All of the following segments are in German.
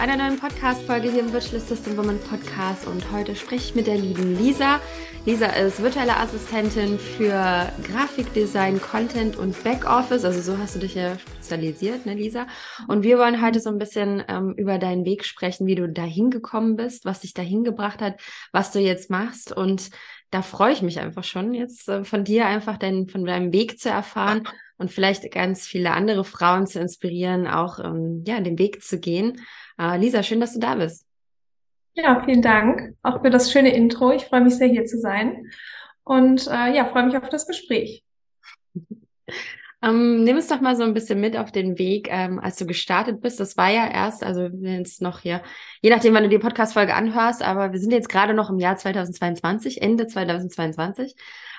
einer neuen Podcast-Folge hier im Virtual System Woman Podcast und heute spreche ich mit der lieben Lisa. Lisa ist virtuelle Assistentin für Grafikdesign, Content und Backoffice, also so hast du dich ja spezialisiert, ne Lisa? Und wir wollen heute so ein bisschen ähm, über deinen Weg sprechen, wie du dahin gekommen bist, was dich dahin gebracht hat, was du jetzt machst und da freue ich mich einfach schon, jetzt äh, von dir einfach dein, von deinem Weg zu erfahren und vielleicht ganz viele andere Frauen zu inspirieren, auch ähm, ja, den Weg zu gehen. Äh, Lisa, schön, dass du da bist. Ja, vielen Dank auch für das schöne Intro. Ich freue mich sehr, hier zu sein und äh, ja, freue mich auf das Gespräch. Ähm, nimm es doch mal so ein bisschen mit auf den Weg, ähm, als du gestartet bist. Das war ja erst, also jetzt noch hier, je nachdem, wann du die Podcast-Folge anhörst, aber wir sind jetzt gerade noch im Jahr 2022, Ende 2022.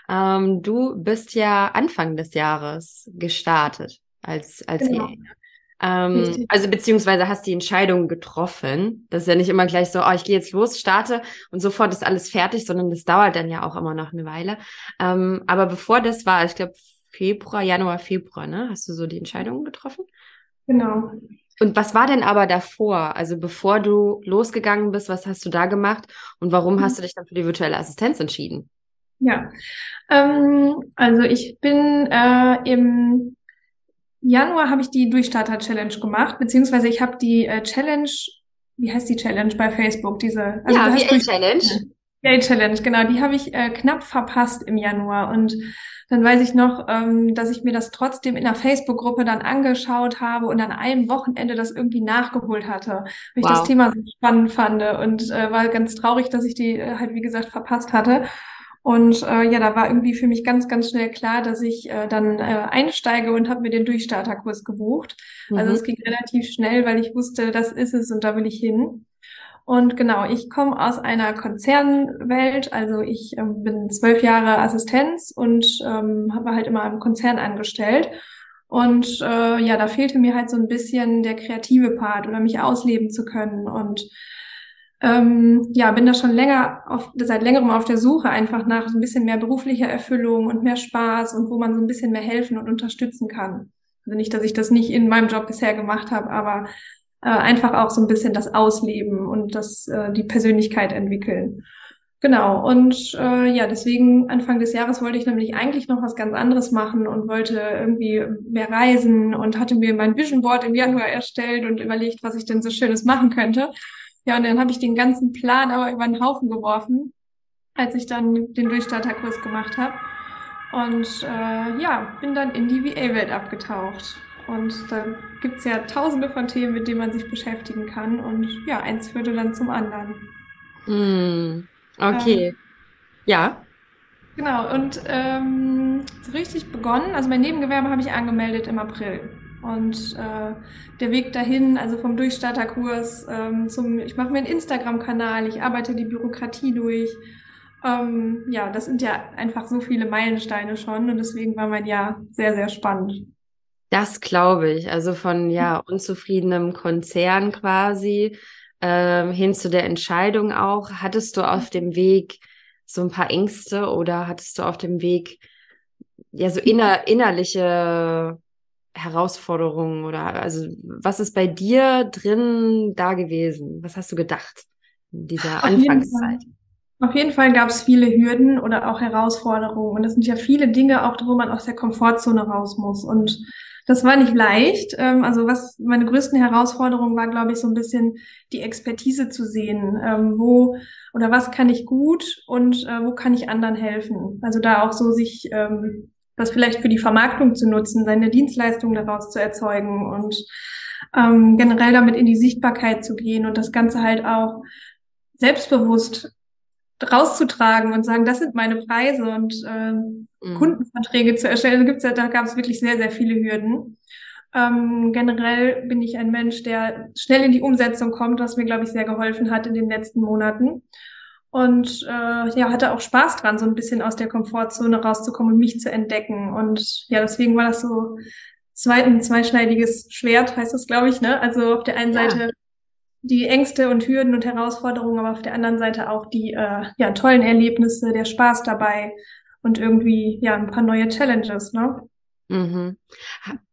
Ähm, du bist ja Anfang des Jahres gestartet als, als genau. Ähm, also beziehungsweise hast die Entscheidung getroffen. Das ist ja nicht immer gleich so, oh, ich gehe jetzt los, starte und sofort ist alles fertig, sondern das dauert dann ja auch immer noch eine Weile. Ähm, aber bevor das war, ich glaube Februar, Januar, Februar, ne? Hast du so die Entscheidung getroffen? Genau. Und was war denn aber davor? Also bevor du losgegangen bist, was hast du da gemacht und warum mhm. hast du dich dann für die virtuelle Assistenz entschieden? Ja, ähm, also ich bin äh, im Januar habe ich die Durchstarter Challenge gemacht, beziehungsweise ich habe die äh, Challenge, wie heißt die Challenge bei Facebook? Diese also ja, VA Challenge. VA Challenge, genau, die habe ich äh, knapp verpasst im Januar und dann weiß ich noch, ähm, dass ich mir das trotzdem in der Facebook-Gruppe dann angeschaut habe und an einem Wochenende das irgendwie nachgeholt hatte, weil ich wow. das Thema so spannend fand und äh, war ganz traurig, dass ich die äh, halt, wie gesagt, verpasst hatte. Und äh, ja, da war irgendwie für mich ganz, ganz schnell klar, dass ich äh, dann äh, einsteige und habe mir den Durchstarterkurs gebucht. Also mhm. Also es ging relativ schnell, weil ich wusste, das ist es und da will ich hin. Und genau, ich komme aus einer Konzernwelt, also ich ähm, bin zwölf Jahre Assistenz und ähm, habe halt immer im Konzern angestellt. Und äh, ja, da fehlte mir halt so ein bisschen der kreative Part oder mich ausleben zu können. Und ähm, ja, bin da schon länger auf, seit längerem auf der Suche einfach nach so ein bisschen mehr beruflicher Erfüllung und mehr Spaß und wo man so ein bisschen mehr helfen und unterstützen kann. Also nicht, dass ich das nicht in meinem Job bisher gemacht habe, aber äh, einfach auch so ein bisschen das Ausleben und das äh, die Persönlichkeit entwickeln. Genau, und äh, ja, deswegen Anfang des Jahres wollte ich nämlich eigentlich noch was ganz anderes machen und wollte irgendwie mehr reisen und hatte mir mein Vision Board im Januar erstellt und überlegt, was ich denn so Schönes machen könnte. Ja, und dann habe ich den ganzen Plan aber über den Haufen geworfen, als ich dann den Durchstarterkurs gemacht habe. Und äh, ja, bin dann in die VA-Welt abgetaucht. Und da gibt's ja tausende von Themen, mit denen man sich beschäftigen kann. Und ja, eins führte dann zum anderen. Mm, okay. Ähm, ja. Genau, und ähm, so richtig begonnen, also mein Nebengewerbe habe ich angemeldet im April. Und äh, der Weg dahin, also vom Durchstarterkurs ähm, zum, ich mache mir einen Instagram-Kanal, ich arbeite die Bürokratie durch. Ähm, ja, das sind ja einfach so viele Meilensteine schon und deswegen war mein Jahr sehr, sehr spannend. Das glaube ich. Also von ja unzufriedenem Konzern quasi ähm, hin zu der Entscheidung auch. Hattest du auf dem Weg so ein paar Ängste oder hattest du auf dem Weg ja so inner, innerliche Herausforderungen oder also was ist bei dir drin da gewesen? Was hast du gedacht in dieser Auf Anfangszeit? Jeden Auf jeden Fall gab es viele Hürden oder auch Herausforderungen und es sind ja viele Dinge auch, wo man aus der Komfortzone raus muss und das war nicht leicht. Ähm, also was meine größten Herausforderungen war, glaube ich, so ein bisschen die Expertise zu sehen. Ähm, wo oder was kann ich gut und äh, wo kann ich anderen helfen? Also da auch so sich ähm, das vielleicht für die Vermarktung zu nutzen, seine Dienstleistungen daraus zu erzeugen und ähm, generell damit in die Sichtbarkeit zu gehen und das Ganze halt auch selbstbewusst rauszutragen und sagen, das sind meine Preise und äh, mhm. Kundenverträge zu erstellen. Also gibt's ja, da gab es wirklich sehr, sehr viele Hürden. Ähm, generell bin ich ein Mensch, der schnell in die Umsetzung kommt, was mir, glaube ich, sehr geholfen hat in den letzten Monaten und äh, ja, hatte auch Spaß dran, so ein bisschen aus der Komfortzone rauszukommen und mich zu entdecken. Und ja, deswegen war das so zweiten zweischneidiges Schwert, heißt das, glaube ich, ne? Also auf der einen ja. Seite die Ängste und Hürden und Herausforderungen, aber auf der anderen Seite auch die äh, ja, tollen Erlebnisse, der Spaß dabei und irgendwie ja ein paar neue Challenges, ne? Mhm.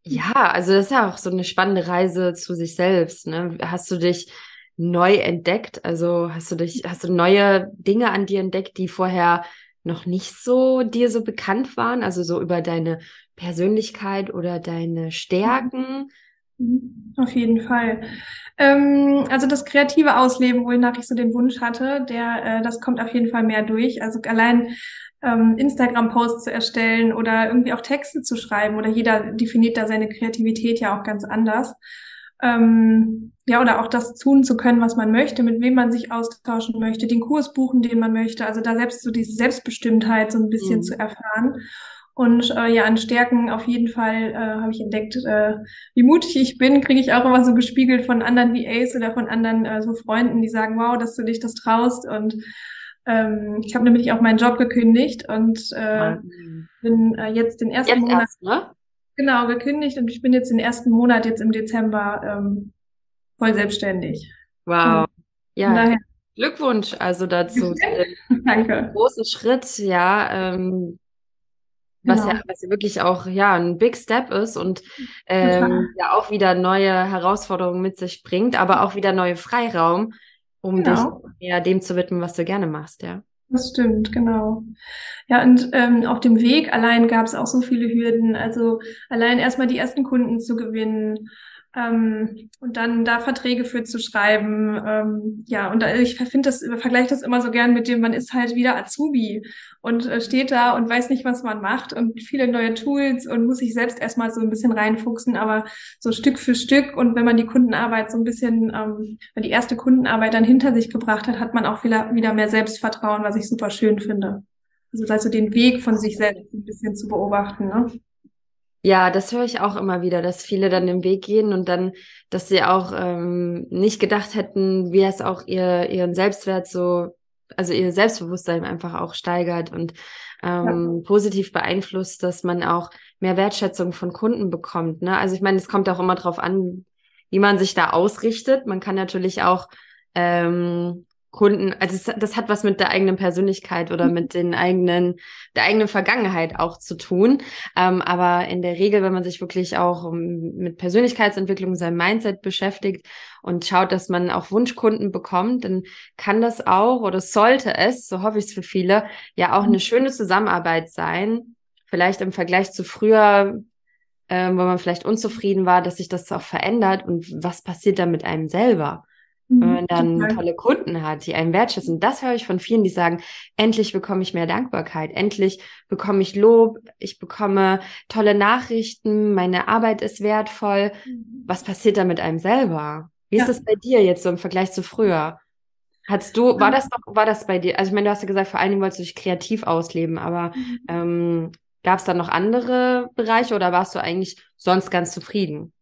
Ja, also das ist ja auch so eine spannende Reise zu sich selbst. Ne? Hast du dich neu entdeckt? Also hast du dich, hast du neue Dinge an dir entdeckt, die vorher noch nicht so dir so bekannt waren? Also so über deine Persönlichkeit oder deine Stärken? Mhm. Auf jeden Fall. Ähm, also das kreative Ausleben, wonach ich so den Wunsch hatte, der, äh, das kommt auf jeden Fall mehr durch. Also allein ähm, Instagram-Posts zu erstellen oder irgendwie auch Texte zu schreiben oder jeder definiert da seine Kreativität ja auch ganz anders. Ähm, ja, oder auch das tun zu können, was man möchte, mit wem man sich austauschen möchte, den Kurs buchen, den man möchte. Also da selbst so diese Selbstbestimmtheit so ein bisschen mhm. zu erfahren. Und äh, ja, an Stärken auf jeden Fall äh, habe ich entdeckt, äh, wie mutig ich bin, kriege ich auch immer so gespiegelt von anderen VAs oder von anderen äh, so Freunden, die sagen, wow, dass du dich das traust. Und ähm, ich habe nämlich auch meinen Job gekündigt und äh, bin äh, jetzt den ersten jetzt Monat erst, ne? Genau gekündigt und ich bin jetzt den ersten Monat jetzt im Dezember ähm, voll selbstständig. Wow. Ja. Daher, Glückwunsch also dazu. Danke. Großen Schritt, ja. Ähm, was genau. ja, was ja wirklich auch ja ein Big Step ist und ähm, ja auch wieder neue Herausforderungen mit sich bringt, aber auch wieder neue Freiraum, um genau. dich mehr dem zu widmen, was du gerne machst, ja. Das stimmt, genau. Ja, und ähm, auf dem Weg allein gab es auch so viele Hürden. Also allein erstmal die ersten Kunden zu gewinnen, ähm, und dann da Verträge für zu schreiben. Ähm, ja, und ich finde das, vergleiche das immer so gern mit dem, man ist halt wieder Azubi und äh, steht da und weiß nicht, was man macht und viele neue Tools und muss sich selbst erstmal so ein bisschen reinfuchsen, aber so Stück für Stück und wenn man die Kundenarbeit so ein bisschen, ähm, wenn die erste Kundenarbeit dann hinter sich gebracht hat, hat man auch wieder, wieder mehr Selbstvertrauen, was ich super schön finde. Also, also den Weg von sich selbst ein bisschen zu beobachten. Ne? Ja, das höre ich auch immer wieder, dass viele dann den Weg gehen und dann, dass sie auch ähm, nicht gedacht hätten, wie es auch ihr, ihren Selbstwert so, also ihr Selbstbewusstsein einfach auch steigert und ähm, ja. positiv beeinflusst, dass man auch mehr Wertschätzung von Kunden bekommt. Ne? Also ich meine, es kommt auch immer drauf an, wie man sich da ausrichtet. Man kann natürlich auch ähm, Kunden, also es, das hat was mit der eigenen Persönlichkeit oder mhm. mit den eigenen, der eigenen Vergangenheit auch zu tun. Ähm, aber in der Regel, wenn man sich wirklich auch um, mit Persönlichkeitsentwicklung, seinem Mindset beschäftigt und schaut, dass man auch Wunschkunden bekommt, dann kann das auch oder sollte es, so hoffe ich es für viele, ja auch eine mhm. schöne Zusammenarbeit sein. Vielleicht im Vergleich zu früher, ähm, wo man vielleicht unzufrieden war, dass sich das auch verändert und was passiert da mit einem selber? Wenn man mhm, dann Total. tolle Kunden hat, die einen wertschätzen. Das höre ich von vielen, die sagen, endlich bekomme ich mehr Dankbarkeit, endlich bekomme ich Lob, ich bekomme tolle Nachrichten, meine Arbeit ist wertvoll. Mhm. Was passiert da mit einem selber? Wie ja. ist das bei dir jetzt so im Vergleich zu früher? Hattest du, war das noch, war das bei dir? Also ich meine, du hast ja gesagt, vor allen Dingen wolltest du dich kreativ ausleben, aber mhm. ähm, gab es da noch andere Bereiche oder warst du eigentlich sonst ganz zufrieden?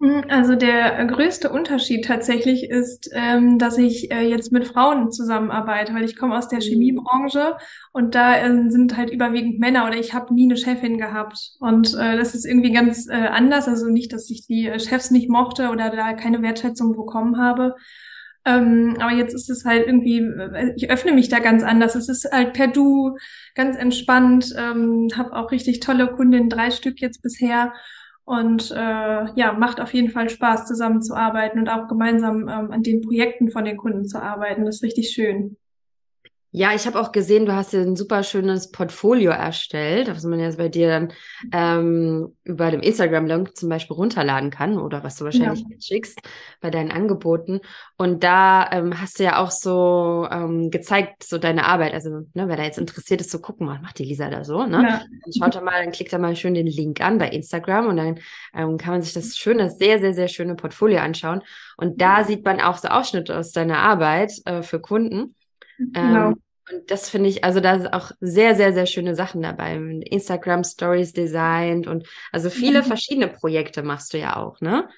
Hm, also der größte Unterschied tatsächlich ist, ähm, dass ich äh, jetzt mit Frauen zusammenarbeite, weil ich komme aus der mhm. Chemiebranche und da äh, sind halt überwiegend Männer oder ich habe nie eine Chefin gehabt. Und äh, das ist irgendwie ganz äh, anders. Also nicht, dass ich die äh, Chefs nicht mochte oder da keine Wertschätzung bekommen habe. Ähm, aber jetzt ist es halt irgendwie, äh, ich öffne mich da ganz anders. Es ist halt per Du, ganz entspannt. Ähm, habe auch richtig tolle Kundinnen, drei Stück jetzt bisher. Und äh, ja, macht auf jeden Fall Spaß, zusammenzuarbeiten und auch gemeinsam ähm, an den Projekten von den Kunden zu arbeiten. Das ist richtig schön. Ja, ich habe auch gesehen, du hast dir ein super schönes Portfolio erstellt, was man jetzt bei dir dann ähm, über dem Instagram-Link zum Beispiel runterladen kann oder was du wahrscheinlich ja. schickst bei deinen Angeboten. Und da ähm, hast du ja auch so ähm, gezeigt, so deine Arbeit. Also, ne, wer da jetzt interessiert ist, so gucken, was macht die Lisa da so, ne? Ja. Dann schaut da mal, dann klickt da mal schön den Link an bei Instagram und dann ähm, kann man sich das schöne, sehr, sehr, sehr schöne Portfolio anschauen. Und da sieht man auch so Ausschnitte aus deiner Arbeit äh, für Kunden. Genau. Ähm, und das finde ich, also da sind auch sehr, sehr, sehr schöne Sachen dabei. Instagram Stories designt und also viele mhm. verschiedene Projekte machst du ja auch, ne?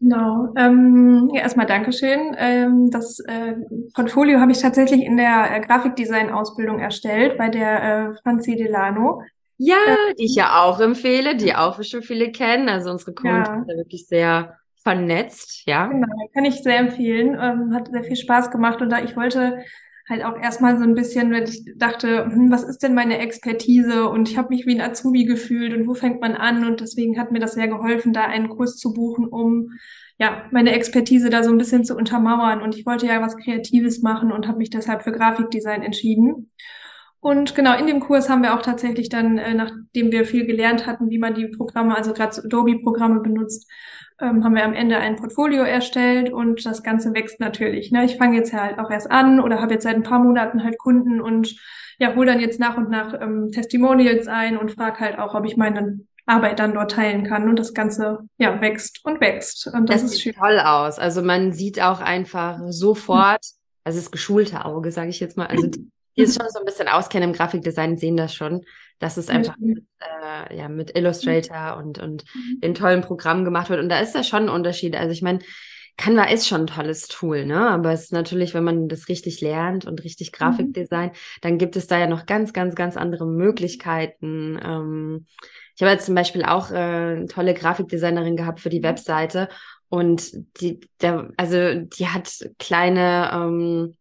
Genau. Ähm, ja, erstmal Dankeschön. Ähm, das äh, Portfolio habe ich tatsächlich in der äh, Grafikdesign-Ausbildung erstellt bei der äh, Franzi Delano. Ja, äh, die ich ja auch empfehle, die auch schon viele kennen. Also unsere Community ja. ist ja wirklich sehr vernetzt, ja. Genau, kann ich sehr empfehlen. Ähm, hat sehr viel Spaß gemacht und da ich wollte halt auch erstmal so ein bisschen, wenn ich dachte, hm, was ist denn meine Expertise? Und ich habe mich wie ein Azubi gefühlt und wo fängt man an? Und deswegen hat mir das sehr geholfen, da einen Kurs zu buchen, um ja meine Expertise da so ein bisschen zu untermauern. Und ich wollte ja was Kreatives machen und habe mich deshalb für Grafikdesign entschieden. Und genau, in dem Kurs haben wir auch tatsächlich dann, äh, nachdem wir viel gelernt hatten, wie man die Programme, also gerade so Adobe-Programme benutzt, ähm, haben wir am Ende ein Portfolio erstellt und das Ganze wächst natürlich. Ne? Ich fange jetzt halt auch erst an oder habe jetzt seit ein paar Monaten halt Kunden und ja, hole dann jetzt nach und nach ähm, Testimonials ein und frage halt auch, ob ich meine Arbeit dann dort teilen kann und das Ganze ja wächst und wächst. Und das, das sieht schön. toll aus. Also man sieht auch einfach sofort, also das geschulte Auge, sage ich jetzt mal, also die es schon so ein bisschen auskennen im Grafikdesign, sehen das schon, dass es einfach mit, äh, ja, mit Illustrator und, und mhm. den tollen Programmen gemacht wird. Und da ist da schon ein Unterschied. Also ich meine, Canva ist schon ein tolles Tool, ne? Aber es ist natürlich, wenn man das richtig lernt und richtig mhm. Grafikdesign, mhm. dann gibt es da ja noch ganz, ganz, ganz andere Möglichkeiten. Ähm, ich habe jetzt zum Beispiel auch äh, eine tolle Grafikdesignerin gehabt für die mhm. Webseite und die, der, also die hat kleine ähm,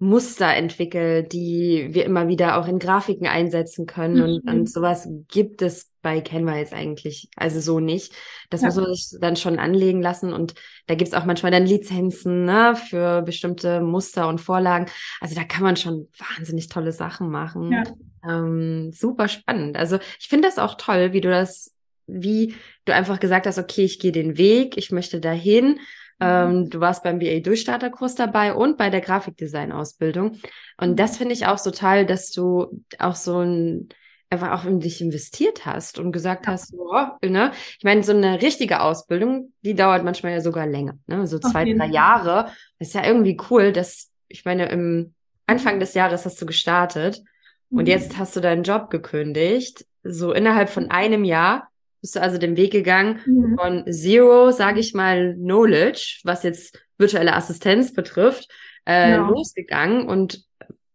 Muster entwickelt, die wir immer wieder auch in Grafiken einsetzen können. Mhm. Und, und sowas gibt es bei Canva jetzt eigentlich also so nicht. Das ja. muss man sich dann schon anlegen lassen. Und da gibt's auch manchmal dann Lizenzen ne, für bestimmte Muster und Vorlagen. Also da kann man schon wahnsinnig tolle Sachen machen. Ja. Ähm, super spannend. Also ich finde das auch toll, wie du das, wie du einfach gesagt hast, okay, ich gehe den Weg, ich möchte dahin ähm, mhm. du warst beim BA-Durchstarterkurs dabei und bei der Grafikdesign-Ausbildung. Und das finde ich auch so toll, dass du auch so ein einfach auch in dich investiert hast und gesagt ja. hast, so, ne? Ich meine, so eine richtige Ausbildung, die dauert manchmal ja sogar länger, ne? So zwei, drei Jahre. Das ist ja irgendwie cool, dass, ich meine, im Anfang mhm. des Jahres hast du gestartet mhm. und jetzt hast du deinen Job gekündigt. So innerhalb von einem Jahr bist du also den Weg gegangen mhm. von Zero, sage ich mal, Knowledge, was jetzt virtuelle Assistenz betrifft, äh, genau. losgegangen und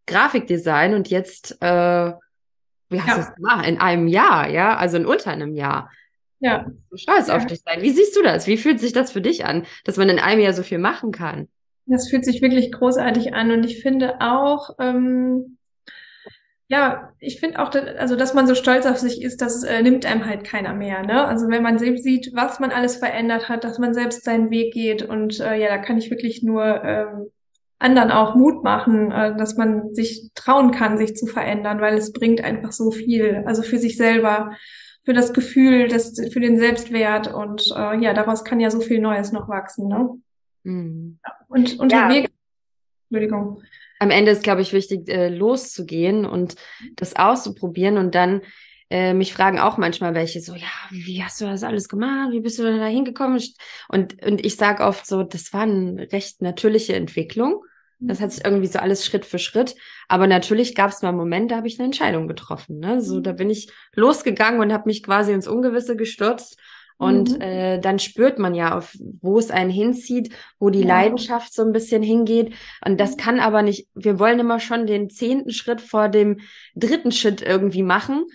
Grafikdesign und jetzt, äh, wie hast ja. du es gemacht? In einem Jahr, ja, also in unter einem Jahr. Ja. Du stolz ja. auf dich sein. Wie siehst du das? Wie fühlt sich das für dich an, dass man in einem Jahr so viel machen kann? Das fühlt sich wirklich großartig an und ich finde auch, ähm, ja, ich finde auch, also dass man so stolz auf sich ist, das äh, nimmt einem halt keiner mehr. Ne? Also wenn man selbst sieht, was man alles verändert hat, dass man selbst seinen Weg geht und äh, ja, da kann ich wirklich nur äh, anderen auch Mut machen, äh, dass man sich trauen kann, sich zu verändern, weil es bringt einfach so viel, also für sich selber, für das Gefühl, das, für den Selbstwert und äh, ja, daraus kann ja so viel Neues noch wachsen. Ne? Mhm. Und unterwegs, ja. Entschuldigung am Ende ist, glaube ich, wichtig, äh, loszugehen und das auszuprobieren und dann äh, mich fragen auch manchmal welche so, ja, wie hast du das alles gemacht? Wie bist du da hingekommen? Und, und ich sage oft so, das war eine recht natürliche Entwicklung. Das hat sich irgendwie so alles Schritt für Schritt. Aber natürlich gab es mal Momente, da habe ich eine Entscheidung getroffen. Ne? So, da bin ich losgegangen und habe mich quasi ins Ungewisse gestürzt und mhm. äh, dann spürt man ja, auf, wo es einen hinzieht, wo die ja. Leidenschaft so ein bisschen hingeht. Und das kann aber nicht, wir wollen immer schon den zehnten Schritt vor dem dritten Schritt irgendwie machen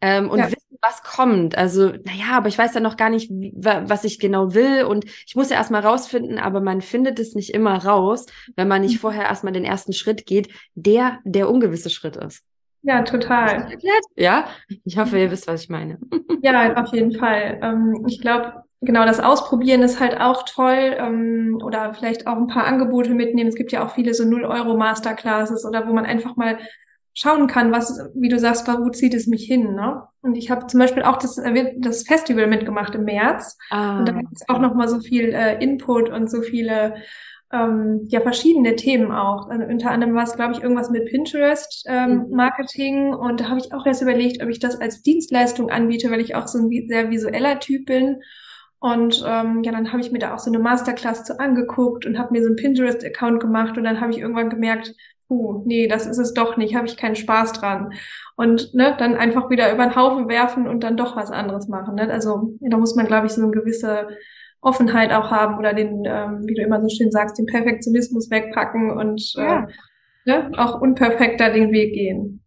ähm, und ja. wissen, was kommt. Also, naja, aber ich weiß ja noch gar nicht, wie, was ich genau will. Und ich muss ja erstmal rausfinden, aber man findet es nicht immer raus, wenn man nicht mhm. vorher erstmal den ersten Schritt geht, der der ungewisse Schritt ist. Ja, total. Ja, ich hoffe, ihr wisst, was ich meine. Ja, auf jeden Fall. Ähm, ich glaube, genau das Ausprobieren ist halt auch toll ähm, oder vielleicht auch ein paar Angebote mitnehmen. Es gibt ja auch viele so 0 Euro Masterclasses oder wo man einfach mal schauen kann, was, wie du sagst, wo zieht es mich hin. Ne? Und ich habe zum Beispiel auch das, äh, das Festival mitgemacht im März. Ah. Und da gibt es auch noch mal so viel äh, Input und so viele ähm, ja verschiedene Themen auch. Also unter anderem war es, glaube ich, irgendwas mit Pinterest ähm, mhm. Marketing und da habe ich auch erst überlegt, ob ich das als Dienstleistung anbiete, weil ich auch so ein sehr visueller Typ bin. Und ähm, ja, dann habe ich mir da auch so eine Masterclass zu angeguckt und habe mir so einen Pinterest-Account gemacht und dann habe ich irgendwann gemerkt, puh, nee, das ist es doch nicht, habe ich keinen Spaß dran. Und ne, dann einfach wieder über den Haufen werfen und dann doch was anderes machen. Ne? Also da muss man, glaube ich, so eine gewisse Offenheit auch haben oder den, ähm, wie du immer so schön sagst, den Perfektionismus wegpacken und äh, ja. äh, ne, auch unperfekter den Weg gehen.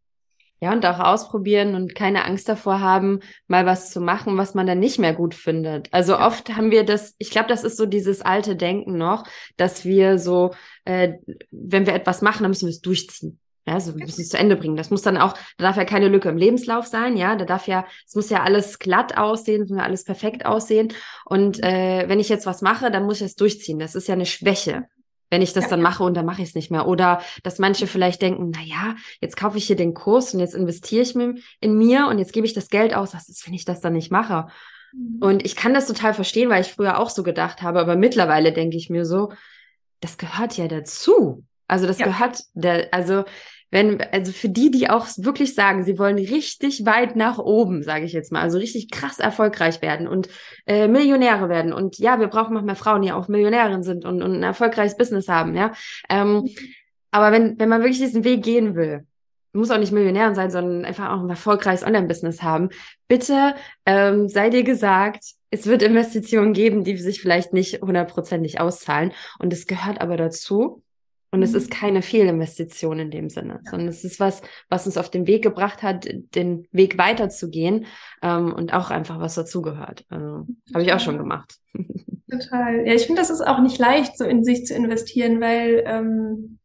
Ja, und auch ausprobieren und keine Angst davor haben, mal was zu machen, was man dann nicht mehr gut findet. Also oft haben wir das, ich glaube, das ist so dieses alte Denken noch, dass wir so, äh, wenn wir etwas machen, dann müssen wir es durchziehen. Ja, wir müssen es zu Ende bringen. Das muss dann auch, da darf ja keine Lücke im Lebenslauf sein, ja, da darf ja, es muss ja alles glatt aussehen, es muss ja alles perfekt aussehen. Und äh, wenn ich jetzt was mache, dann muss ich es durchziehen. Das ist ja eine Schwäche wenn ich das dann mache und dann mache ich es nicht mehr. Oder dass manche vielleicht denken, na ja, jetzt kaufe ich hier den Kurs und jetzt investiere ich in mir und jetzt gebe ich das Geld aus. Was ist, wenn ich das dann nicht mache? Mhm. Und ich kann das total verstehen, weil ich früher auch so gedacht habe, aber mittlerweile denke ich mir so, das gehört ja dazu. Also das ja. gehört, der, also wenn, also für die, die auch wirklich sagen, sie wollen richtig weit nach oben, sage ich jetzt mal, also richtig krass erfolgreich werden und äh, Millionäre werden. Und ja, wir brauchen noch mehr Frauen, die auch Millionärin sind und, und ein erfolgreiches Business haben, ja. Ähm, aber wenn, wenn man wirklich diesen Weg gehen will, muss auch nicht Millionärin sein, sondern einfach auch ein erfolgreiches Online-Business haben. Bitte ähm, sei dir gesagt, es wird Investitionen geben, die sich vielleicht nicht hundertprozentig auszahlen. Und es gehört aber dazu, und es ist mhm. keine Fehlinvestition in dem Sinne, ja. sondern es ist was, was uns auf den Weg gebracht hat, den Weg weiterzugehen ähm, und auch einfach was dazugehört. Also habe ich auch schon gemacht. Total. Ja, ich finde, das ist auch nicht leicht, so in sich zu investieren, weil ähm,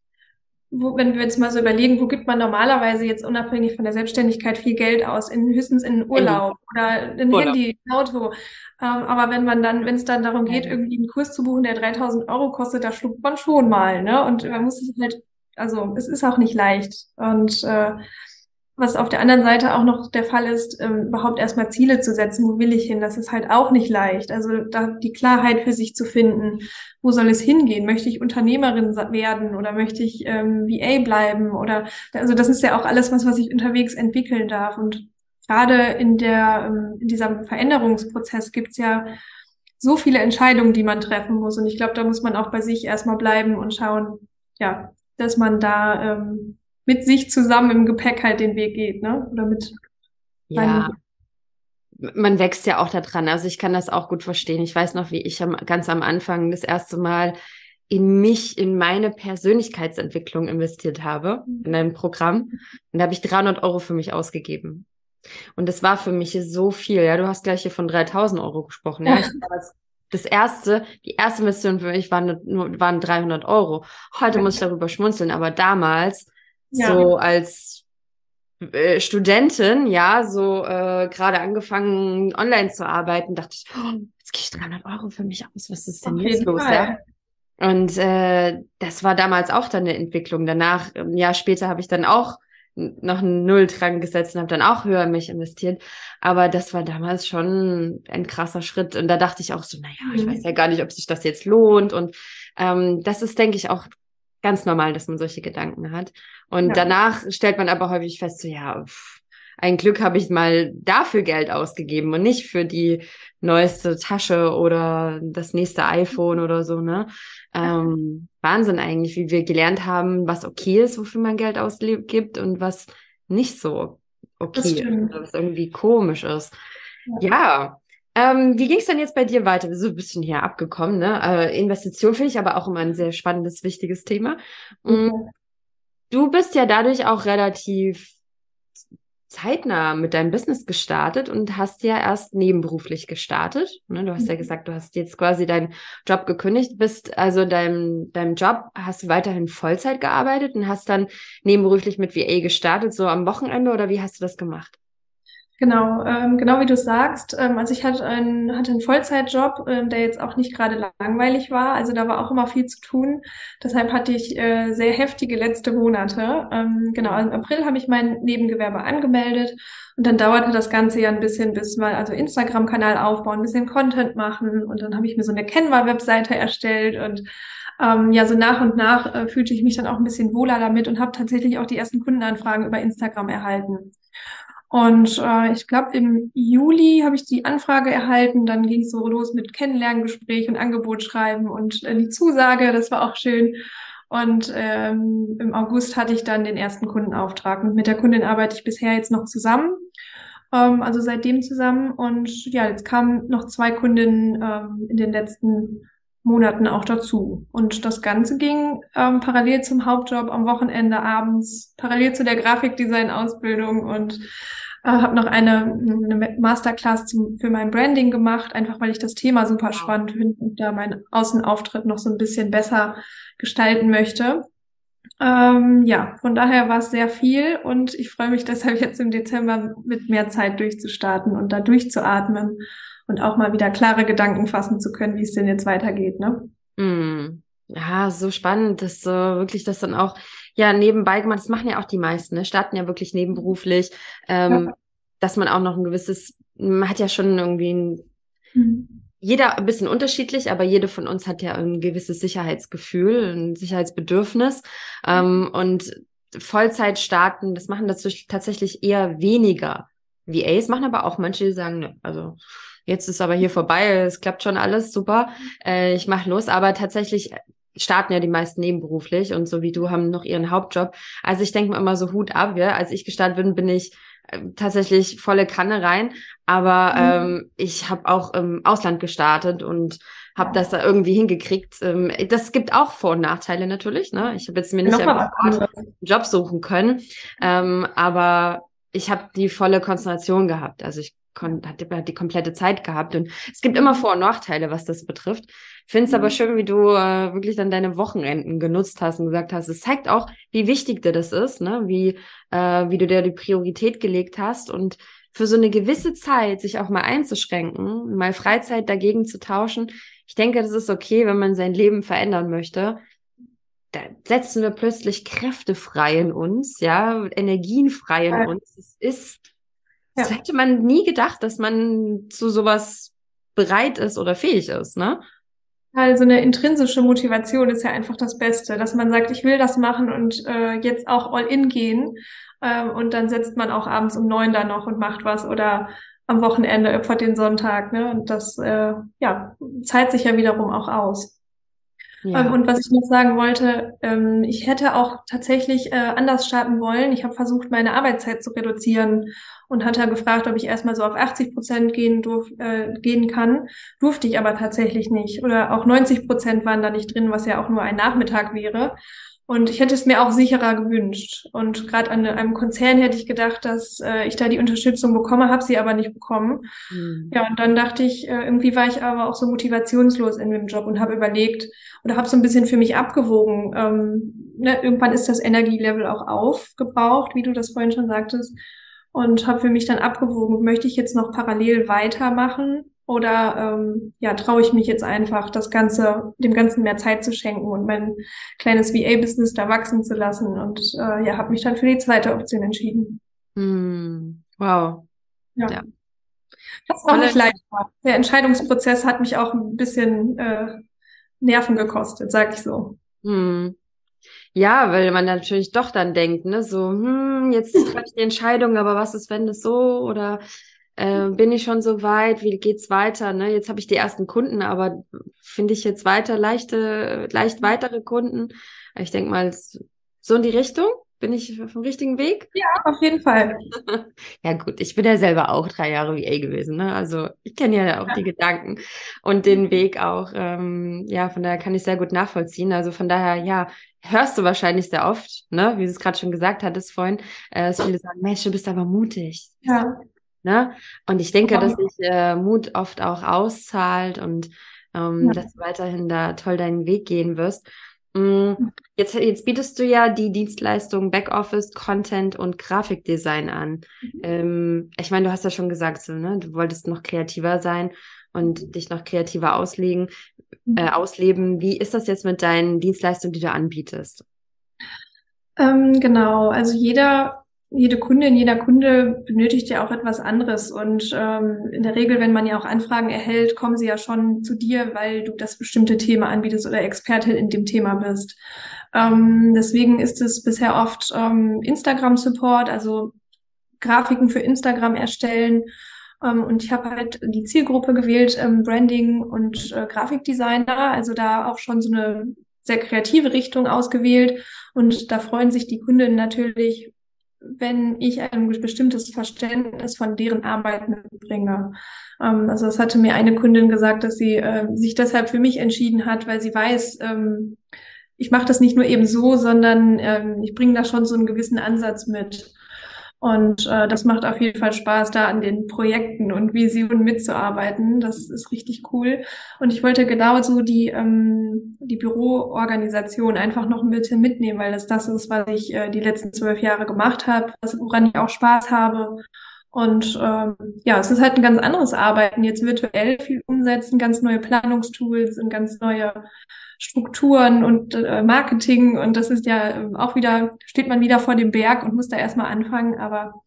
wo, wenn wir jetzt mal so überlegen, wo gibt man normalerweise jetzt unabhängig von der Selbstständigkeit viel Geld aus? In, höchstens in Urlaub Handy. oder in Urlaub. Handy, ein Auto. Ähm, aber wenn man dann, wenn es dann darum geht, irgendwie einen Kurs zu buchen, der 3000 Euro kostet, da schluckt man schon mal, ne? Und man muss es halt, also es ist auch nicht leicht. Und äh, was auf der anderen Seite auch noch der Fall ist, ähm, überhaupt erstmal Ziele zu setzen, wo will ich hin, das ist halt auch nicht leicht. Also da die Klarheit für sich zu finden, wo soll es hingehen? Möchte ich Unternehmerin werden oder möchte ich ähm, VA bleiben? Oder also das ist ja auch alles was, was ich unterwegs entwickeln darf. Und gerade in der ähm, in diesem Veränderungsprozess gibt's ja so viele Entscheidungen, die man treffen muss. Und ich glaube, da muss man auch bei sich erstmal bleiben und schauen, ja, dass man da ähm, mit sich zusammen im Gepäck halt den Weg geht, ne? Oder mit. Ja. Man wächst ja auch da dran. Also ich kann das auch gut verstehen. Ich weiß noch, wie ich am, ganz am Anfang das erste Mal in mich, in meine Persönlichkeitsentwicklung investiert habe, mhm. in ein Programm. Und da habe ich 300 Euro für mich ausgegeben. Und das war für mich so viel. Ja, du hast gleich hier von 3000 Euro gesprochen. Ja, das, das erste, die erste Mission für mich waren, waren 300 Euro. Heute muss ich darüber schmunzeln, aber damals ja. So als äh, Studentin, ja, so äh, gerade angefangen online zu arbeiten, dachte ich, oh, jetzt gehe ich 300 Euro für mich aus, was ist denn jetzt los? Ja? Und äh, das war damals auch dann eine Entwicklung. Danach, ein Jahr später, habe ich dann auch noch einen Null dran gesetzt und habe dann auch höher in mich investiert. Aber das war damals schon ein krasser Schritt. Und da dachte ich auch so, naja, mhm. ich weiß ja gar nicht, ob sich das jetzt lohnt. Und ähm, das ist, denke ich, auch ganz normal, dass man solche Gedanken hat. Und ja. danach stellt man aber häufig fest, so ja, pff, ein Glück habe ich mal dafür Geld ausgegeben und nicht für die neueste Tasche oder das nächste iPhone oder so, ne? Ähm, Wahnsinn eigentlich, wie wir gelernt haben, was okay ist, wofür man Geld ausgibt und was nicht so okay ist, was irgendwie komisch ist. Ja. ja. Ähm, wie ging es denn jetzt bei dir weiter? Wir sind so ein bisschen hier abgekommen, ne? Äh, Investition finde ich aber auch immer ein sehr spannendes, wichtiges Thema. Mhm. Du bist ja dadurch auch relativ zeitnah mit deinem Business gestartet und hast ja erst nebenberuflich gestartet. Ne? Du hast mhm. ja gesagt, du hast jetzt quasi deinen Job gekündigt, bist also deinem, deinem Job hast du weiterhin Vollzeit gearbeitet und hast dann nebenberuflich mit VA gestartet, so am Wochenende oder wie hast du das gemacht? Genau, ähm, genau wie du sagst. Ähm, also ich hatte einen, hatte einen Vollzeitjob, ähm, der jetzt auch nicht gerade langweilig war. Also da war auch immer viel zu tun. Deshalb hatte ich äh, sehr heftige letzte Monate. Ähm, genau, also im April habe ich mein Nebengewerbe angemeldet und dann dauerte das Ganze ja ein bisschen, bis mal also Instagram-Kanal aufbauen, ein bisschen Content machen und dann habe ich mir so eine Canva-Webseite erstellt und ähm, ja, so nach und nach äh, fühlte ich mich dann auch ein bisschen wohler damit und habe tatsächlich auch die ersten Kundenanfragen über Instagram erhalten. Und äh, ich glaube, im Juli habe ich die Anfrage erhalten. Dann ging es so los mit Kennenlerngespräch und Angebot schreiben und äh, die Zusage. Das war auch schön. Und ähm, im August hatte ich dann den ersten Kundenauftrag. Und mit der Kundin arbeite ich bisher jetzt noch zusammen. Ähm, also seitdem zusammen. Und ja, jetzt kamen noch zwei Kundinnen ähm, in den letzten Monaten auch dazu. Und das Ganze ging ähm, parallel zum Hauptjob am Wochenende abends, parallel zu der Grafikdesign-Ausbildung und äh, habe noch eine, eine Masterclass zum, für mein Branding gemacht, einfach weil ich das Thema super spannend finde und da meinen Außenauftritt noch so ein bisschen besser gestalten möchte. Ähm, ja, von daher war es sehr viel und ich freue mich deshalb jetzt im Dezember mit mehr Zeit durchzustarten und da durchzuatmen und auch mal wieder klare Gedanken fassen zu können, wie es denn jetzt weitergeht, ne? Mm. Ja, so spannend, dass so wirklich das dann auch ja nebenbei gemacht. Das machen ja auch die meisten, ne? Starten ja wirklich nebenberuflich, ähm, ja. dass man auch noch ein gewisses, man hat ja schon irgendwie ein, mhm. Jeder ein bisschen unterschiedlich, aber jede von uns hat ja ein gewisses Sicherheitsgefühl, ein Sicherheitsbedürfnis ähm, und Vollzeit starten, das machen dazu tatsächlich eher weniger VAs, machen aber auch manche, die sagen, ne, also jetzt ist aber hier vorbei, es klappt schon alles, super, äh, ich mache los. Aber tatsächlich starten ja die meisten nebenberuflich und so wie du haben noch ihren Hauptjob. Also ich denke mir immer so Hut ab, ja. Als ich gestartet bin, bin ich äh, tatsächlich volle Kanne rein. Aber mhm. ähm, ich habe auch im Ausland gestartet und habe das da irgendwie hingekriegt. Ähm, das gibt auch Vor- und Nachteile natürlich. Ne? Ich habe jetzt mir nicht einen Job suchen können, ähm, aber ich habe die volle Konzentration gehabt. Also ich hat, die komplette Zeit gehabt. Und es gibt immer Vor- und Nachteile, was das betrifft. Finde es mhm. aber schön, wie du äh, wirklich dann deine Wochenenden genutzt hast und gesagt hast. Es zeigt auch, wie wichtig dir das ist, ne? wie, äh, wie du dir die Priorität gelegt hast und für so eine gewisse Zeit sich auch mal einzuschränken, mal Freizeit dagegen zu tauschen. Ich denke, das ist okay, wenn man sein Leben verändern möchte. Da setzen wir plötzlich Kräfte frei in uns, ja, Energien frei in ja. uns. Es ist das hätte man nie gedacht, dass man zu sowas bereit ist oder fähig ist, ne? Also eine intrinsische Motivation ist ja einfach das Beste, dass man sagt, ich will das machen und äh, jetzt auch all in gehen. Ähm, und dann setzt man auch abends um neun da noch und macht was oder am Wochenende opfert den Sonntag. Ne? Und das äh, ja, zahlt sich ja wiederum auch aus. Ja. Ähm, und was ich noch sagen wollte, ähm, ich hätte auch tatsächlich äh, anders starten wollen. Ich habe versucht, meine Arbeitszeit zu reduzieren und hatte gefragt, ob ich erstmal so auf 80 Prozent gehen, durf, äh, gehen kann. Durfte ich aber tatsächlich nicht. Oder auch 90 Prozent waren da nicht drin, was ja auch nur ein Nachmittag wäre. Und ich hätte es mir auch sicherer gewünscht. Und gerade an einem Konzern hätte ich gedacht, dass äh, ich da die Unterstützung bekomme, habe sie aber nicht bekommen. Mhm. Ja, und dann dachte ich, äh, irgendwie war ich aber auch so motivationslos in dem Job und habe überlegt oder habe so ein bisschen für mich abgewogen. Ähm, ne, irgendwann ist das Energielevel auch aufgebraucht, wie du das vorhin schon sagtest und habe für mich dann abgewogen, möchte ich jetzt noch parallel weitermachen oder ähm, ja, traue ich mich jetzt einfach, das Ganze, dem Ganzen mehr Zeit zu schenken und mein kleines VA-Business da wachsen zu lassen. Und äh, ja, habe mich dann für die zweite Option entschieden. Mm, wow. Ja. ja. Das war nicht leicht. Der Entscheidungsprozess hat mich auch ein bisschen äh, Nerven gekostet, sag ich so. Mm. Ja, weil man natürlich doch dann denkt, ne, so, hm, jetzt treffe ich die Entscheidung, aber was ist, wenn das so oder äh, bin ich schon so weit, wie geht's weiter, ne? Jetzt habe ich die ersten Kunden, aber finde ich jetzt weiter leichte, leicht weitere Kunden? Ich denke mal, so in die Richtung. Bin ich auf dem richtigen Weg? Ja, auf jeden Fall. ja, gut, ich bin ja selber auch drei Jahre VA gewesen, ne? Also ich kenne ja auch ja. die Gedanken und den Weg auch. Ähm, ja, von daher kann ich sehr gut nachvollziehen. Also von daher, ja, hörst du wahrscheinlich sehr oft, ne, wie du es gerade schon gesagt hattest vorhin, äh, dass viele sagen, Mensch, du bist aber mutig. Ja. Ne? Und ich denke, dass sich äh, Mut oft auch auszahlt und ähm, ja. dass du weiterhin da toll deinen Weg gehen wirst. Mhm. Jetzt, jetzt bietest du ja die Dienstleistung Backoffice, Content und Grafikdesign an. Mhm. Ähm, ich meine, du hast ja schon gesagt, so, ne? du wolltest noch kreativer sein und dich noch kreativer auslegen, äh, mhm. ausleben. Wie ist das jetzt mit deinen Dienstleistungen, die du anbietest? Ähm, genau, also jeder, jede Kundin, jeder Kunde benötigt ja auch etwas anderes. Und ähm, in der Regel, wenn man ja auch Anfragen erhält, kommen sie ja schon zu dir, weil du das bestimmte Thema anbietest oder Expertin in dem Thema bist. Ähm, deswegen ist es bisher oft ähm, Instagram-Support, also Grafiken für Instagram erstellen ähm, und ich habe halt die Zielgruppe gewählt, ähm, Branding und äh, Grafikdesigner, also da auch schon so eine sehr kreative Richtung ausgewählt. Und da freuen sich die Kunden natürlich, wenn ich ein bestimmtes Verständnis von deren Arbeit mitbringe. Ähm, also das hatte mir eine Kundin gesagt, dass sie äh, sich deshalb für mich entschieden hat, weil sie weiß, ähm, ich mache das nicht nur eben so, sondern ähm, ich bringe da schon so einen gewissen Ansatz mit. Und äh, das macht auf jeden Fall Spaß, da an den Projekten und Visionen mitzuarbeiten. Das ist richtig cool. Und ich wollte genauso die, ähm, die Büroorganisation einfach noch ein bisschen mitnehmen, weil das das ist, was ich äh, die letzten zwölf Jahre gemacht habe, woran ich auch Spaß habe. Und ähm, ja, es ist halt ein ganz anderes Arbeiten, jetzt virtuell viel umsetzen, ganz neue Planungstools und ganz neue Strukturen und äh, Marketing und das ist ja äh, auch wieder, steht man wieder vor dem Berg und muss da erstmal anfangen, aber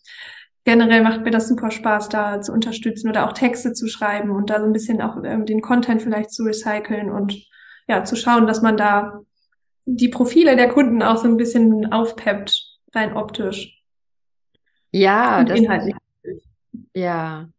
generell macht mir das super Spaß, da zu unterstützen oder auch Texte zu schreiben und da so ein bisschen auch ähm, den Content vielleicht zu recyceln und ja, zu schauen, dass man da die Profile der Kunden auch so ein bisschen aufpeppt, rein optisch. Ja, und das, inhaltlich. Ja,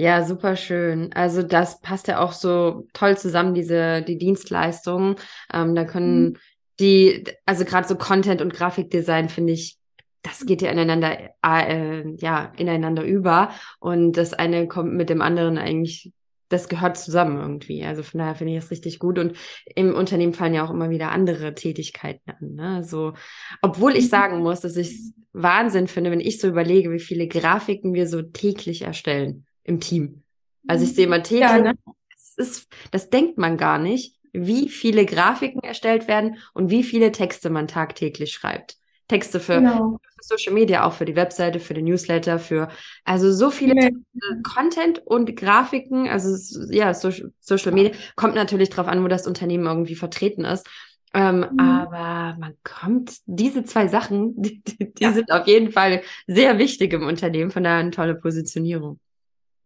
ja, super schön. Also das passt ja auch so toll zusammen, diese die Dienstleistungen. Ähm, da können mhm. die, also gerade so Content und Grafikdesign finde ich, das geht ja ineinander, äh, ja, ineinander über. Und das eine kommt mit dem anderen eigentlich, das gehört zusammen irgendwie. Also von daher finde ich das richtig gut. Und im Unternehmen fallen ja auch immer wieder andere Tätigkeiten an. Ne? So, obwohl ich mhm. sagen muss, dass ich Wahnsinn finde, wenn ich so überlege, wie viele Grafiken wir so täglich erstellen im Team. Also ich sehe immer täglich, ja, ne? das, ist, das denkt man gar nicht, wie viele Grafiken erstellt werden und wie viele Texte man tagtäglich schreibt. Texte für, genau. für Social Media, auch für die Webseite, für den Newsletter, für also so viele ja. Texte, Content und Grafiken, also ja, Social, Social Media, kommt natürlich drauf an, wo das Unternehmen irgendwie vertreten ist. Ähm, mhm. Aber man kommt, diese zwei Sachen, die, die, die ja. sind auf jeden Fall sehr wichtig im Unternehmen, von daher eine tolle Positionierung.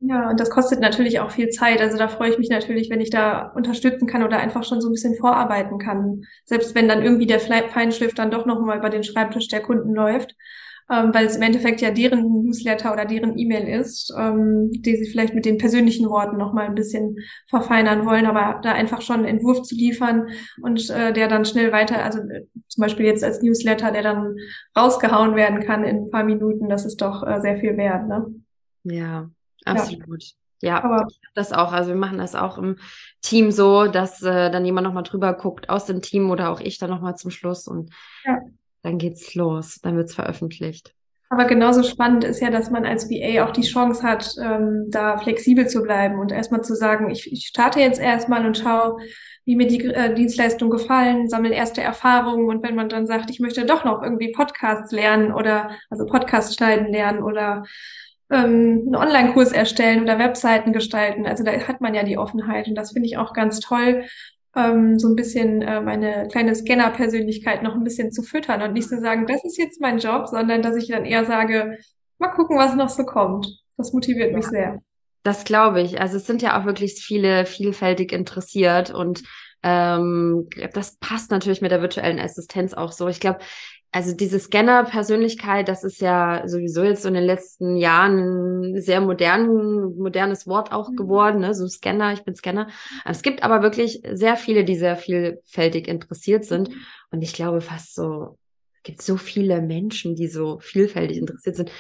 Ja, und das kostet natürlich auch viel Zeit. Also da freue ich mich natürlich, wenn ich da unterstützen kann oder einfach schon so ein bisschen vorarbeiten kann. Selbst wenn dann irgendwie der Feinschliff dann doch nochmal über den Schreibtisch der Kunden läuft, ähm, weil es im Endeffekt ja deren Newsletter oder deren E-Mail ist, ähm, die sie vielleicht mit den persönlichen Worten nochmal ein bisschen verfeinern wollen, aber da einfach schon einen Entwurf zu liefern und äh, der dann schnell weiter, also äh, zum Beispiel jetzt als Newsletter, der dann rausgehauen werden kann in ein paar Minuten, das ist doch äh, sehr viel wert, ne? Ja, Absolut. Ja, aber das auch. Also wir machen das auch im Team so, dass äh, dann jemand nochmal drüber guckt aus dem Team oder auch ich dann nochmal zum Schluss und ja. dann geht's los, dann wird's veröffentlicht. Aber genauso spannend ist ja, dass man als VA auch die Chance hat, ähm, da flexibel zu bleiben und erstmal zu sagen, ich, ich starte jetzt erstmal und schaue, wie mir die äh, Dienstleistung gefallen, sammle erste Erfahrungen und wenn man dann sagt, ich möchte doch noch irgendwie Podcasts lernen oder also Podcast schneiden lernen oder ähm, einen Online-Kurs erstellen oder Webseiten gestalten. Also da hat man ja die Offenheit und das finde ich auch ganz toll, ähm, so ein bisschen äh, meine kleine Scanner-Persönlichkeit noch ein bisschen zu füttern und nicht zu sagen, das ist jetzt mein Job, sondern dass ich dann eher sage, mal gucken, was noch so kommt. Das motiviert ja. mich sehr. Das glaube ich. Also es sind ja auch wirklich viele vielfältig interessiert und ähm, das passt natürlich mit der virtuellen Assistenz auch so. Ich glaube, also diese Scanner-Persönlichkeit, das ist ja sowieso jetzt so in den letzten Jahren ein sehr modern, modernes Wort auch mhm. geworden, ne? so Scanner, ich bin Scanner. Es gibt aber wirklich sehr viele, die sehr vielfältig interessiert sind. Mhm. Und ich glaube fast so, es gibt so viele Menschen, die so vielfältig interessiert sind.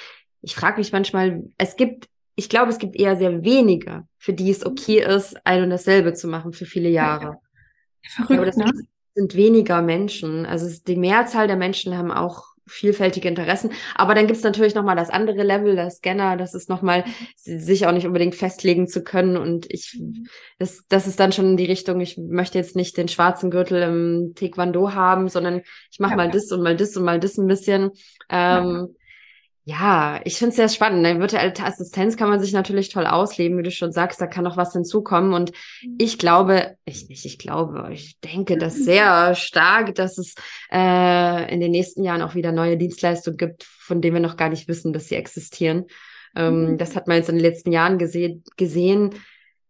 Ich frage mich manchmal, es gibt, ich glaube, es gibt eher sehr wenige, für die es okay ist, ein und dasselbe zu machen für viele Jahre. Verrückt, ne? Sind weniger Menschen. Also die Mehrzahl der Menschen haben auch vielfältige Interessen. Aber dann gibt's natürlich nochmal das andere Level, der Scanner, das ist nochmal, sich auch nicht unbedingt festlegen zu können. Und ich, das, das ist dann schon in die Richtung, ich möchte jetzt nicht den schwarzen Gürtel im Taekwondo haben, sondern ich mache ja. mal das und mal das und mal das ein bisschen. Ähm, ja. Ja, ich finde es sehr spannend. Eine virtuelle Assistenz kann man sich natürlich toll ausleben, wie du schon sagst, da kann noch was hinzukommen. Und mhm. ich glaube, ich nicht, ich glaube, ich denke das sehr stark, dass es äh, in den nächsten Jahren auch wieder neue Dienstleistungen gibt, von denen wir noch gar nicht wissen, dass sie existieren. Ähm, mhm. das hat man jetzt in den letzten Jahren gesehen. gesehen.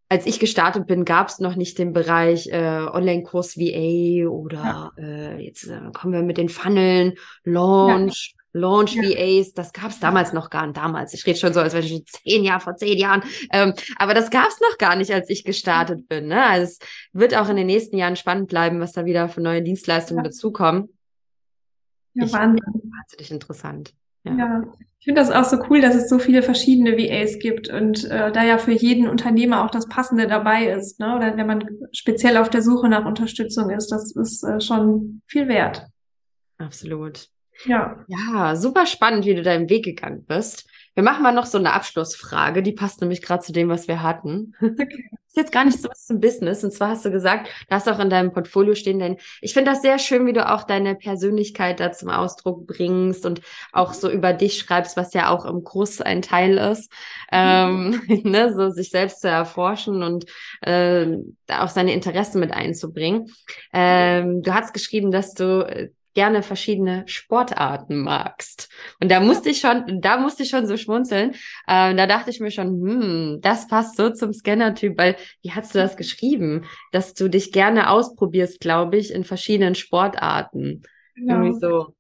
Als ich gestartet bin, gab es noch nicht den Bereich äh, Online-Kurs VA oder ja. äh, jetzt äh, kommen wir mit den Funneln, Launch. Ja Launch VAs, das gab es damals noch gar nicht. Damals, ich rede schon so, als wäre ich schon zehn Jahre vor zehn Jahren. Ähm, aber das gab es noch gar nicht, als ich gestartet bin. Ne? Also es wird auch in den nächsten Jahren spannend bleiben, was da wieder für neue Dienstleistungen ja. dazukommen. Ja, ich, Wahnsinn. Wahnsinnig interessant. Ja. ja. Ich finde das auch so cool, dass es so viele verschiedene VAs gibt und äh, da ja für jeden Unternehmer auch das Passende dabei ist, ne? Oder wenn man speziell auf der Suche nach Unterstützung ist, das ist äh, schon viel wert. Absolut. Ja. Ja, super spannend, wie du deinen Weg gegangen bist. Wir machen mal noch so eine Abschlussfrage, die passt nämlich gerade zu dem, was wir hatten. Okay. ist jetzt gar nicht so was zum Business. Und zwar hast du gesagt, da hast du auch in deinem Portfolio stehen, denn ich finde das sehr schön, wie du auch deine Persönlichkeit da zum Ausdruck bringst und auch so über dich schreibst, was ja auch im Kurs ein Teil ist, ähm, ne, so sich selbst zu erforschen und äh, auch seine Interessen mit einzubringen. Ähm, du hast geschrieben, dass du äh, gerne verschiedene Sportarten magst. Und da musste ich schon, da musste ich schon so schmunzeln. Ähm, da dachte ich mir schon, hm, das passt so zum Scanner-Typ, weil wie hast du das geschrieben? Dass du dich gerne ausprobierst, glaube ich, in verschiedenen Sportarten. Genau. Irgendwie so.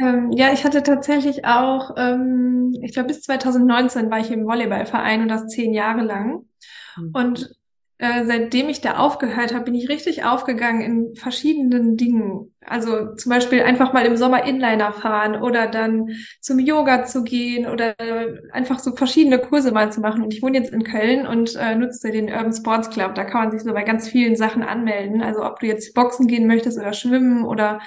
Ähm, ja, ich hatte tatsächlich auch, ähm, ich glaube, bis 2019 war ich im Volleyballverein und das zehn Jahre lang. Mhm. Und äh, seitdem ich da aufgehört habe, bin ich richtig aufgegangen in verschiedenen Dingen. Also zum Beispiel einfach mal im Sommer Inliner fahren oder dann zum Yoga zu gehen oder einfach so verschiedene Kurse mal zu machen. Und ich wohne jetzt in Köln und äh, nutze den Urban Sports Club. Da kann man sich so bei ganz vielen Sachen anmelden. Also ob du jetzt Boxen gehen möchtest oder schwimmen oder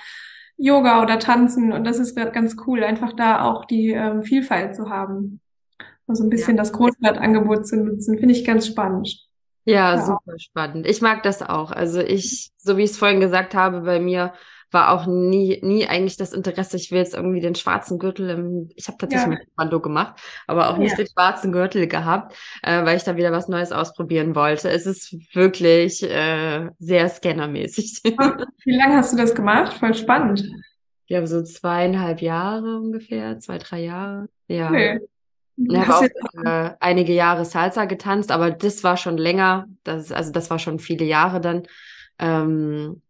Yoga oder tanzen. Und das ist ganz cool, einfach da auch die ähm, Vielfalt zu haben. Also ein bisschen ja. das Großstadtangebot zu nutzen, finde ich ganz spannend. Ja, ja, super spannend. Ich mag das auch. Also ich, so wie ich es vorhin gesagt habe, bei mir war auch nie, nie eigentlich das Interesse, ich will jetzt irgendwie den schwarzen Gürtel im, ich habe tatsächlich ja. mit Kommando gemacht, aber auch nicht ja. den schwarzen Gürtel gehabt, äh, weil ich da wieder was Neues ausprobieren wollte. Es ist wirklich äh, sehr scannermäßig. Wie lange hast du das gemacht? Voll spannend. Ja, so zweieinhalb Jahre ungefähr, zwei, drei Jahre. Ja. Okay. Ich habe auch äh, einige Jahre Salsa getanzt, aber das war schon länger. Das, also das war schon viele Jahre dann. Ähm,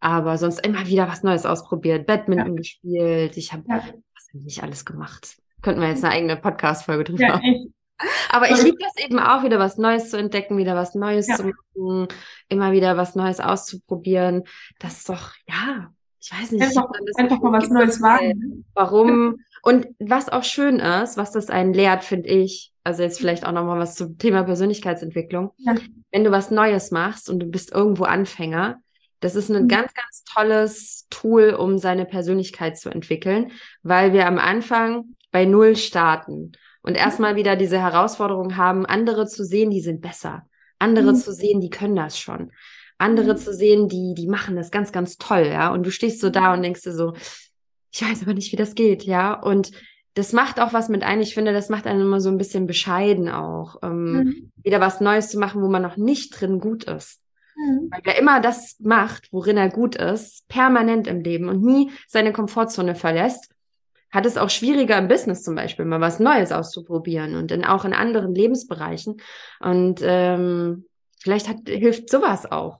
aber sonst immer wieder was Neues ausprobiert, Badminton ja. gespielt. Ich habe ja. was hab nicht alles gemacht. Könnten wir jetzt eine eigene Podcast-Folge drüber ja, machen. Aber ich liebe das eben auch, wieder was Neues zu entdecken, wieder was Neues ja. zu machen, immer wieder was Neues auszuprobieren. Das ist doch, ja, ich weiß nicht. Einfach, einfach mal was Neues wagen. Warum und was auch schön ist, was das einen lehrt, finde ich, also jetzt vielleicht auch nochmal was zum Thema Persönlichkeitsentwicklung. Ja. Wenn du was Neues machst und du bist irgendwo Anfänger, das ist ein mhm. ganz, ganz tolles Tool, um seine Persönlichkeit zu entwickeln, weil wir am Anfang bei Null starten und mhm. erstmal wieder diese Herausforderung haben, andere zu sehen, die sind besser, andere mhm. zu sehen, die können das schon, andere mhm. zu sehen, die, die machen das ganz, ganz toll, ja. Und du stehst so da und denkst dir so, ich weiß aber nicht, wie das geht, ja. Und das macht auch was mit ein. Ich finde, das macht einen immer so ein bisschen bescheiden auch, ähm, mhm. wieder was Neues zu machen, wo man noch nicht drin gut ist. Mhm. Weil wer immer das macht, worin er gut ist, permanent im Leben und nie seine Komfortzone verlässt, hat es auch schwieriger im Business zum Beispiel, mal was Neues auszuprobieren und in, auch in anderen Lebensbereichen. Und ähm, vielleicht hat, hilft sowas auch.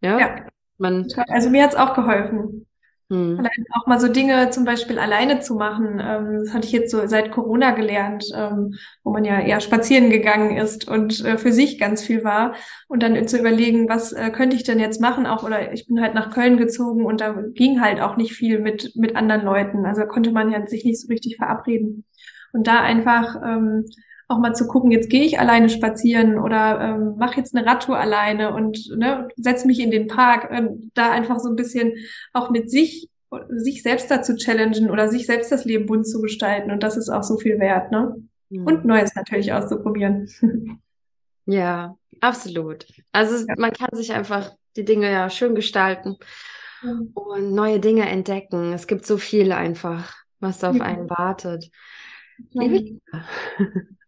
Ja. ja. Man, also mir hat's auch geholfen. Hm. Allein auch mal so Dinge zum Beispiel alleine zu machen. Ähm, das hatte ich jetzt so seit Corona gelernt, ähm, wo man ja eher spazieren gegangen ist und äh, für sich ganz viel war. Und dann zu überlegen, was äh, könnte ich denn jetzt machen? Auch, oder ich bin halt nach Köln gezogen und da ging halt auch nicht viel mit, mit anderen Leuten. Also konnte man ja sich nicht so richtig verabreden. Und da einfach ähm, auch mal zu gucken, jetzt gehe ich alleine spazieren oder ähm, mache jetzt eine Radtour alleine und ne, setze mich in den Park, äh, da einfach so ein bisschen auch mit sich sich selbst dazu challengen oder sich selbst das Leben bunt zu gestalten und das ist auch so viel wert, ne? Mhm. Und Neues natürlich auszuprobieren. Ja, absolut. Also ja. man kann sich einfach die Dinge ja schön gestalten mhm. und neue Dinge entdecken. Es gibt so viel einfach, was da auf einen wartet. Liebe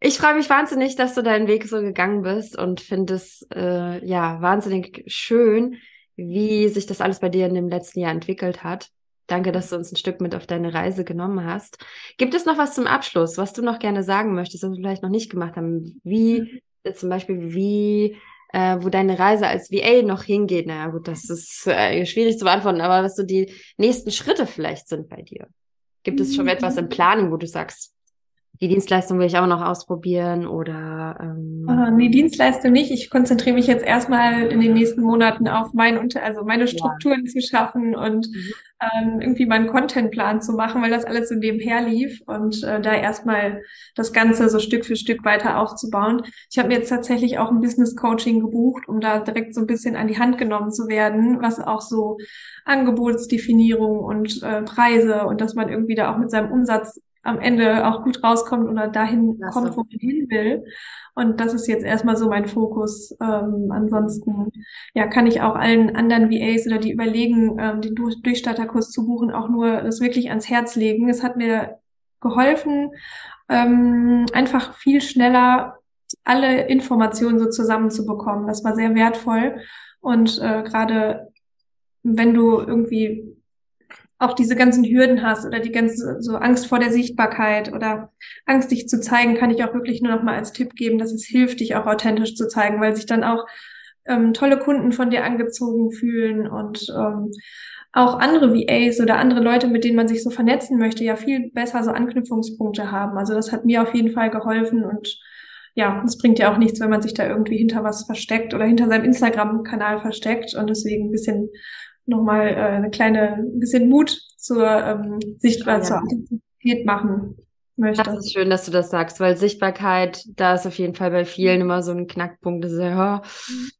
ich freue mich wahnsinnig, dass du deinen Weg so gegangen bist und finde es äh, ja wahnsinnig schön, wie sich das alles bei dir in dem letzten Jahr entwickelt hat. Danke, dass du uns ein Stück mit auf deine Reise genommen hast. Gibt es noch was zum Abschluss, was du noch gerne sagen möchtest, was wir vielleicht noch nicht gemacht haben? Wie mhm. äh, zum Beispiel, wie äh, wo deine Reise als VA noch hingeht? Naja, gut, das ist äh, schwierig zu beantworten, aber was so die nächsten Schritte vielleicht sind bei dir. Gibt es schon etwas in Planung, wo du sagst, die Dienstleistung will ich auch noch ausprobieren oder ähm uh, nee, Dienstleistung nicht. Ich konzentriere mich jetzt erstmal in den nächsten Monaten auf mein Unter also meine Strukturen ja. zu schaffen und mhm. ähm, irgendwie meinen Contentplan zu machen, weil das alles so nebenher lief und äh, da erstmal das Ganze so Stück für Stück weiter aufzubauen. Ich habe mir jetzt tatsächlich auch ein Business Coaching gebucht, um da direkt so ein bisschen an die Hand genommen zu werden, was auch so Angebotsdefinierung und äh, Preise und dass man irgendwie da auch mit seinem Umsatz am Ende auch gut rauskommt oder dahin Klasse. kommt, wo man hin will. Und das ist jetzt erstmal so mein Fokus. Ähm, ansonsten ja, kann ich auch allen anderen VAs oder die überlegen, ähm, den Durchstarterkurs zu buchen, auch nur das wirklich ans Herz legen. Es hat mir geholfen, ähm, einfach viel schneller alle Informationen so zusammenzubekommen. Das war sehr wertvoll. Und äh, gerade wenn du irgendwie auch diese ganzen Hürden hast oder die ganze so Angst vor der Sichtbarkeit oder Angst, dich zu zeigen, kann ich auch wirklich nur noch mal als Tipp geben, dass es hilft, dich auch authentisch zu zeigen, weil sich dann auch ähm, tolle Kunden von dir angezogen fühlen und ähm, auch andere VAs oder andere Leute, mit denen man sich so vernetzen möchte, ja viel besser so Anknüpfungspunkte haben. Also das hat mir auf jeden Fall geholfen und ja, es bringt ja auch nichts, wenn man sich da irgendwie hinter was versteckt oder hinter seinem Instagram-Kanal versteckt und deswegen ein bisschen nochmal äh, eine kleine ein bisschen Mut zur ähm, Sichtbarkeit, ja. zur Authentizität machen möchte. Das ist schön, dass du das sagst, weil Sichtbarkeit, da ist auf jeden Fall bei vielen immer so ein Knackpunkt, dass ja, oh,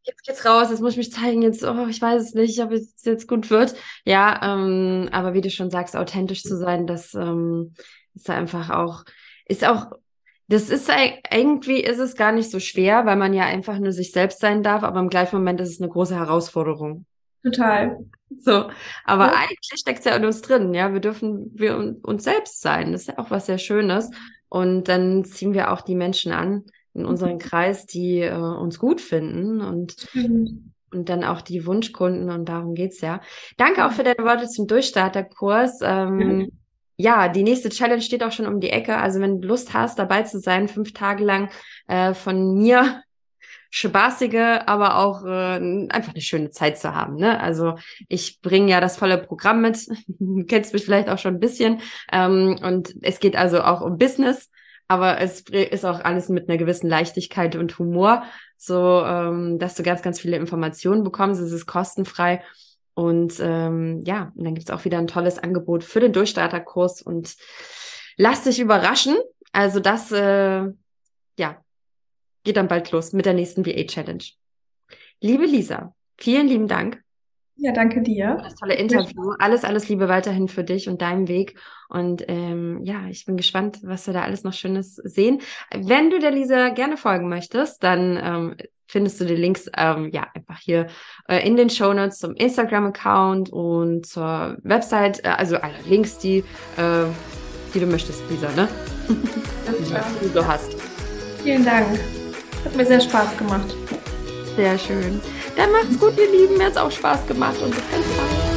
jetzt geht's raus, jetzt muss ich mich zeigen, jetzt, oh, ich weiß es nicht, ob es jetzt gut wird. Ja, ähm, aber wie du schon sagst, authentisch zu sein, das ähm, ist einfach auch, ist auch das ist irgendwie ist es gar nicht so schwer, weil man ja einfach nur sich selbst sein darf, aber im gleichen Moment ist es eine große Herausforderung. Total. So, aber ja. eigentlich steckt es ja in uns drin, ja. Wir dürfen wir uns selbst sein. Das ist ja auch was sehr Schönes. Und dann ziehen wir auch die Menschen an in unseren mhm. Kreis, die äh, uns gut finden und, mhm. und dann auch die Wunschkunden und darum geht's ja. Danke auch für deine Worte zum Durchstarterkurs. Ähm, mhm. Ja, die nächste Challenge steht auch schon um die Ecke. Also wenn du Lust hast, dabei zu sein, fünf Tage lang äh, von mir spaßige, aber auch äh, einfach eine schöne Zeit zu haben. Ne? Also ich bringe ja das volle Programm mit, kennst mich vielleicht auch schon ein bisschen. Ähm, und es geht also auch um Business, aber es ist auch alles mit einer gewissen Leichtigkeit und Humor, so ähm, dass du ganz, ganz viele Informationen bekommst. Es ist kostenfrei. Und ähm, ja, und dann gibt's auch wieder ein tolles Angebot für den Durchstarterkurs und lass dich überraschen. Also das, äh, ja, geht dann bald los mit der nächsten VA Challenge. Liebe Lisa, vielen lieben Dank. Ja, danke dir. Das tolle Interview. Alles, alles Liebe weiterhin für dich und deinen Weg. Und ähm, ja, ich bin gespannt, was wir da alles noch Schönes sehen. Wenn du der Lisa gerne folgen möchtest, dann ähm, findest du die Links ähm, ja einfach hier äh, in den Show Notes zum Instagram-Account und zur Website, äh, also alle Links, die, äh, die du möchtest, Lisa, ne? die du hast. Vielen Dank. Hat mir sehr Spaß gemacht. Sehr schön. Dann macht's gut, ihr Lieben. Mir hat's auch Spaß gemacht und bis ganz bald.